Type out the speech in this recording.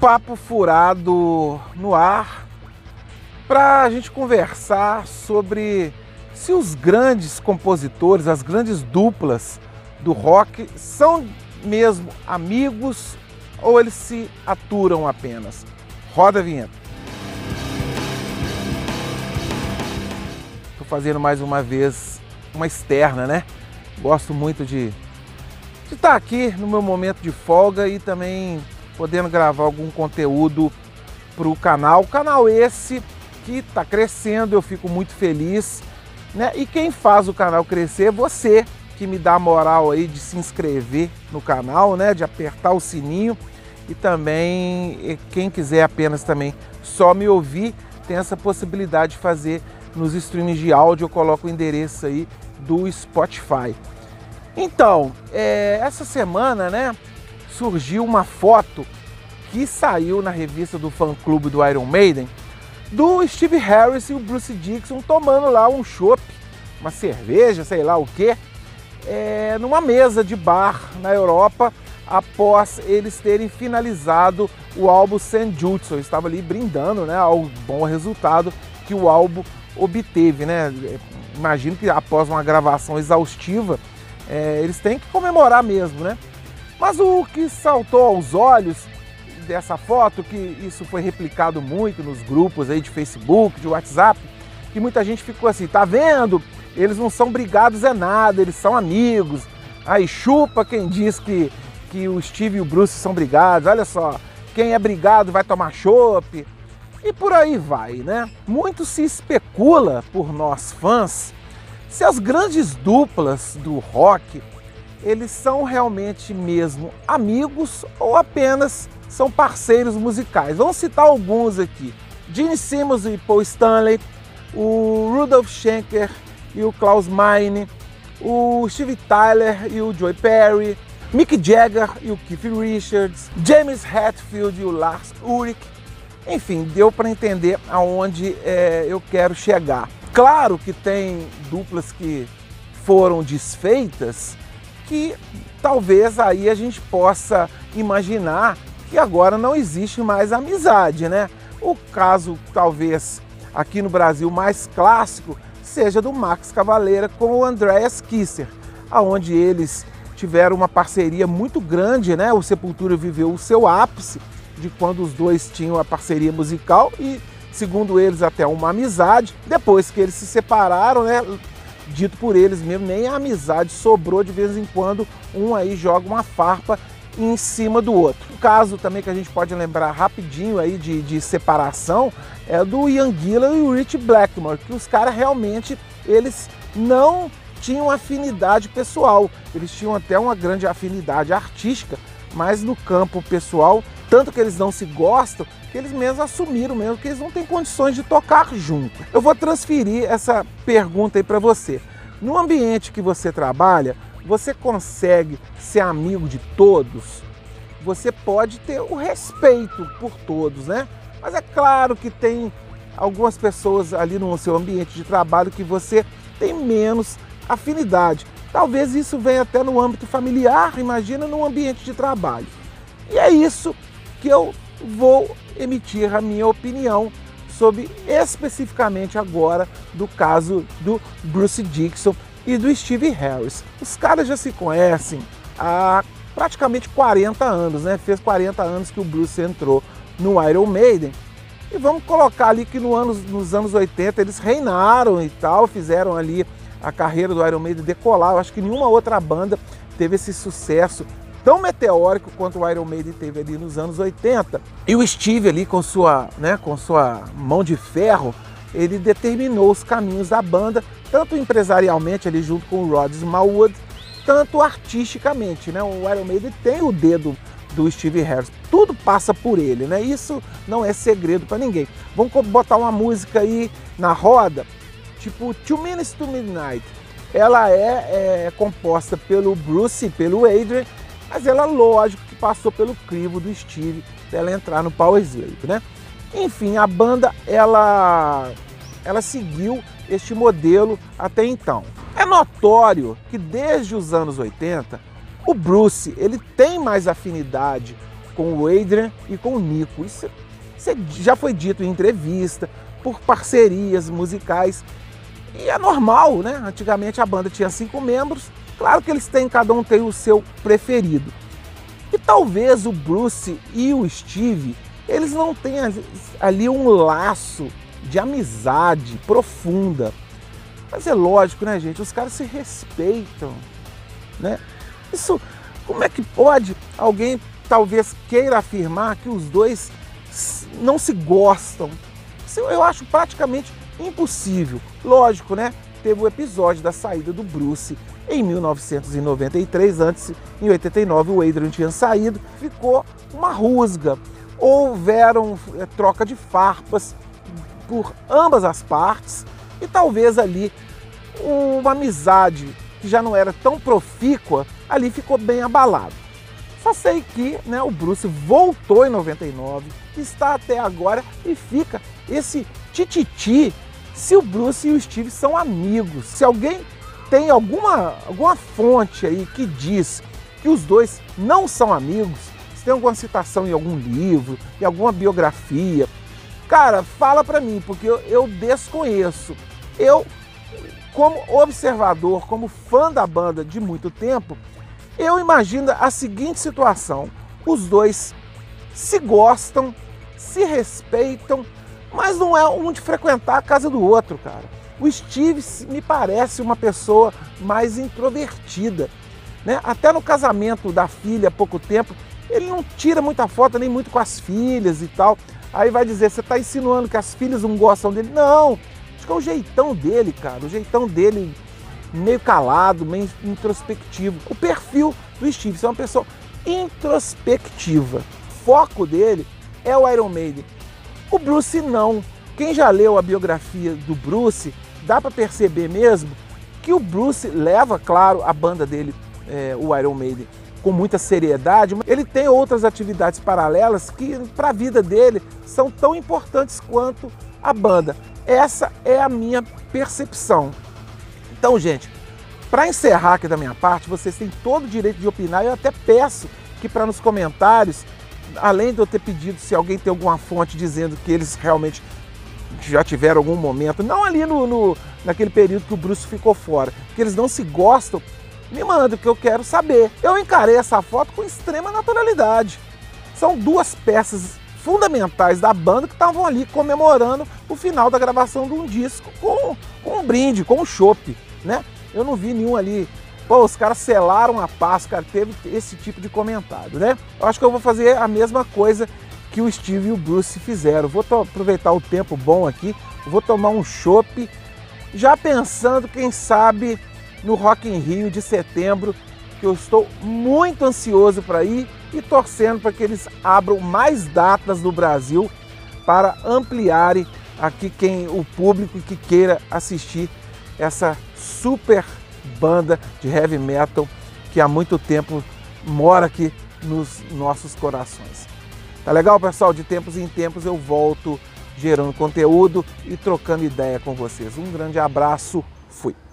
papo furado no ar para a gente conversar sobre se os grandes compositores, as grandes duplas do rock são mesmo amigos ou eles se aturam apenas. Roda a vinheta. Estou fazendo mais uma vez uma externa, né? Gosto muito de estar tá aqui no meu momento de folga e também podendo gravar algum conteúdo para o canal. Canal esse que está crescendo, eu fico muito feliz. Né? E quem faz o canal crescer é você, que me dá a moral aí de se inscrever no canal, né? de apertar o sininho. E também, quem quiser apenas também só me ouvir, tem essa possibilidade de fazer nos streams de áudio. Eu coloco o endereço aí do Spotify. Então, é, essa semana, né, surgiu uma foto que saiu na revista do fã-clube do Iron Maiden do Steve Harris e o Bruce Dixon tomando lá um chopp, uma cerveja, sei lá o que, é, numa mesa de bar na Europa após eles terem finalizado o álbum Senjutsu. Eu estava ali brindando né, ao bom resultado que o álbum obteve. Né? Imagino que após uma gravação exaustiva, é, eles têm que comemorar mesmo, né? Mas o que saltou aos olhos dessa foto, que isso foi replicado muito nos grupos aí de Facebook, de WhatsApp, que muita gente ficou assim, tá vendo? Eles não são brigados é nada, eles são amigos. Aí chupa quem diz que, que o Steve e o Bruce são brigados, olha só, quem é brigado vai tomar chopp. E por aí vai, né? Muito se especula por nós fãs se as grandes duplas do rock eles são realmente mesmo amigos ou apenas são parceiros musicais. Vamos citar alguns aqui: Gene Simmons e Paul Stanley, o Rudolf Schenker e o Klaus Meine, o Steve Tyler e o Joy Perry, Mick Jagger e o Keith Richards, James Hetfield e o Lars Ulrich. Enfim, deu para entender aonde é, eu quero chegar. Claro que tem duplas que foram desfeitas que talvez aí a gente possa imaginar que agora não existe mais amizade, né? O caso talvez aqui no Brasil mais clássico seja do Max Cavaleira com o Andreas Kisser, aonde eles tiveram uma parceria muito grande, né? O Sepultura viveu o seu ápice de quando os dois tinham a parceria musical e segundo eles, até uma amizade. Depois que eles se separaram, né? Dito por eles mesmo, nem a amizade sobrou de vez em quando, um aí joga uma farpa em cima do outro. O caso também que a gente pode lembrar rapidinho aí de, de separação é do Ian Gillan e o Rich Blackmore, que os caras realmente eles não tinham afinidade pessoal, eles tinham até uma grande afinidade artística, mas no campo pessoal, tanto que eles não se gostam, que eles mesmos assumiram mesmo que eles não têm condições de tocar junto. Eu vou transferir essa pergunta aí para você. No ambiente que você trabalha, você consegue ser amigo de todos? Você pode ter o respeito por todos, né? Mas é claro que tem algumas pessoas ali no seu ambiente de trabalho que você tem menos afinidade. Talvez isso venha até no âmbito familiar, imagina num ambiente de trabalho. E é isso que eu vou emitir a minha opinião sobre especificamente agora do caso do Bruce Dixon e do Steve Harris. Os caras já se conhecem há praticamente 40 anos, né? Fez 40 anos que o Bruce entrou no Iron Maiden. E vamos colocar ali que no anos, nos anos 80 eles reinaram e tal, fizeram ali a carreira do Iron Maiden decolar. Eu acho que nenhuma outra banda teve esse sucesso tão meteórico quanto o Iron Maiden teve ali nos anos 80. E o Steve ali com sua, né, com sua mão de ferro, ele determinou os caminhos da banda, tanto empresarialmente ali junto com o Rod Smallwood, tanto artisticamente, né? O Iron Maiden tem o dedo do Steve Harris. Tudo passa por ele, né? Isso não é segredo para ninguém. Vamos botar uma música aí na roda, tipo Two Minutes to Midnight. Ela é, é composta pelo Bruce e pelo Adrian mas ela, lógico, que passou pelo crivo do Steve dela entrar no Power Slave, né? Enfim, a banda ela, ela seguiu este modelo até então. É notório que desde os anos 80 o Bruce ele tem mais afinidade com o Adrian e com o Nico. Isso, isso já foi dito em entrevista, por parcerias musicais. E é normal, né? Antigamente a banda tinha cinco membros, claro que eles têm, cada um tem o seu preferido. E talvez o Bruce e o Steve, eles não tenham ali um laço de amizade profunda. Mas é lógico, né, gente? Os caras se respeitam, né? Isso, como é que pode alguém talvez queira afirmar que os dois não se gostam? Isso eu acho praticamente impossível. Lógico, né? Teve o episódio da saída do Bruce em 1993, antes, em 89, o Adrian tinha saído, ficou uma rusga. Houveram é, troca de farpas por ambas as partes e talvez ali uma amizade que já não era tão profícua, ali ficou bem abalado. Só sei que né, o Bruce voltou em 99, está até agora e fica esse tititi se o Bruce e o Steve são amigos. Se alguém tem alguma, alguma fonte aí que diz que os dois não são amigos, se tem alguma citação em algum livro, em alguma biografia, cara, fala para mim, porque eu, eu desconheço. Eu, como observador, como fã da banda de muito tempo, eu imagino a seguinte situação: os dois se gostam, se respeitam, mas não é um de frequentar a casa do outro, cara. O Steve me parece uma pessoa mais introvertida. Né? Até no casamento da filha há pouco tempo, ele não tira muita foto nem muito com as filhas e tal. Aí vai dizer, você está insinuando que as filhas não gostam dele? Não, acho que é o jeitão dele, cara. O jeitão dele meio calado, meio introspectivo. O perfil do Steve é uma pessoa introspectiva. O foco dele é o Iron Maiden. O Bruce não. Quem já leu a biografia do Bruce, dá para perceber mesmo que o Bruce leva, claro, a banda dele, é, o Iron Maiden, com muita seriedade, ele tem outras atividades paralelas que para a vida dele são tão importantes quanto a banda. Essa é a minha percepção. Então, gente, para encerrar aqui da minha parte, vocês têm todo o direito de opinar. Eu até peço que para nos comentários além de eu ter pedido se alguém tem alguma fonte dizendo que eles realmente já tiveram algum momento, não ali no, no, naquele período que o Bruce ficou fora, que eles não se gostam, me manda que eu quero saber. Eu encarei essa foto com extrema naturalidade. São duas peças fundamentais da banda que estavam ali comemorando o final da gravação de um disco com, com um brinde, com um chopp, né? Eu não vi nenhum ali Pô, os caras selaram a paz, cara, teve esse tipo de comentário, né? Eu acho que eu vou fazer a mesma coisa que o Steve e o Bruce fizeram. Vou aproveitar o tempo bom aqui, vou tomar um chopp, já pensando, quem sabe, no Rock in Rio de setembro, que eu estou muito ansioso para ir e torcendo para que eles abram mais datas no Brasil para ampliarem aqui quem o público que queira assistir essa super banda de heavy metal que há muito tempo mora aqui nos nossos corações. Tá legal, pessoal? De tempos em tempos eu volto gerando conteúdo e trocando ideia com vocês. Um grande abraço, fui!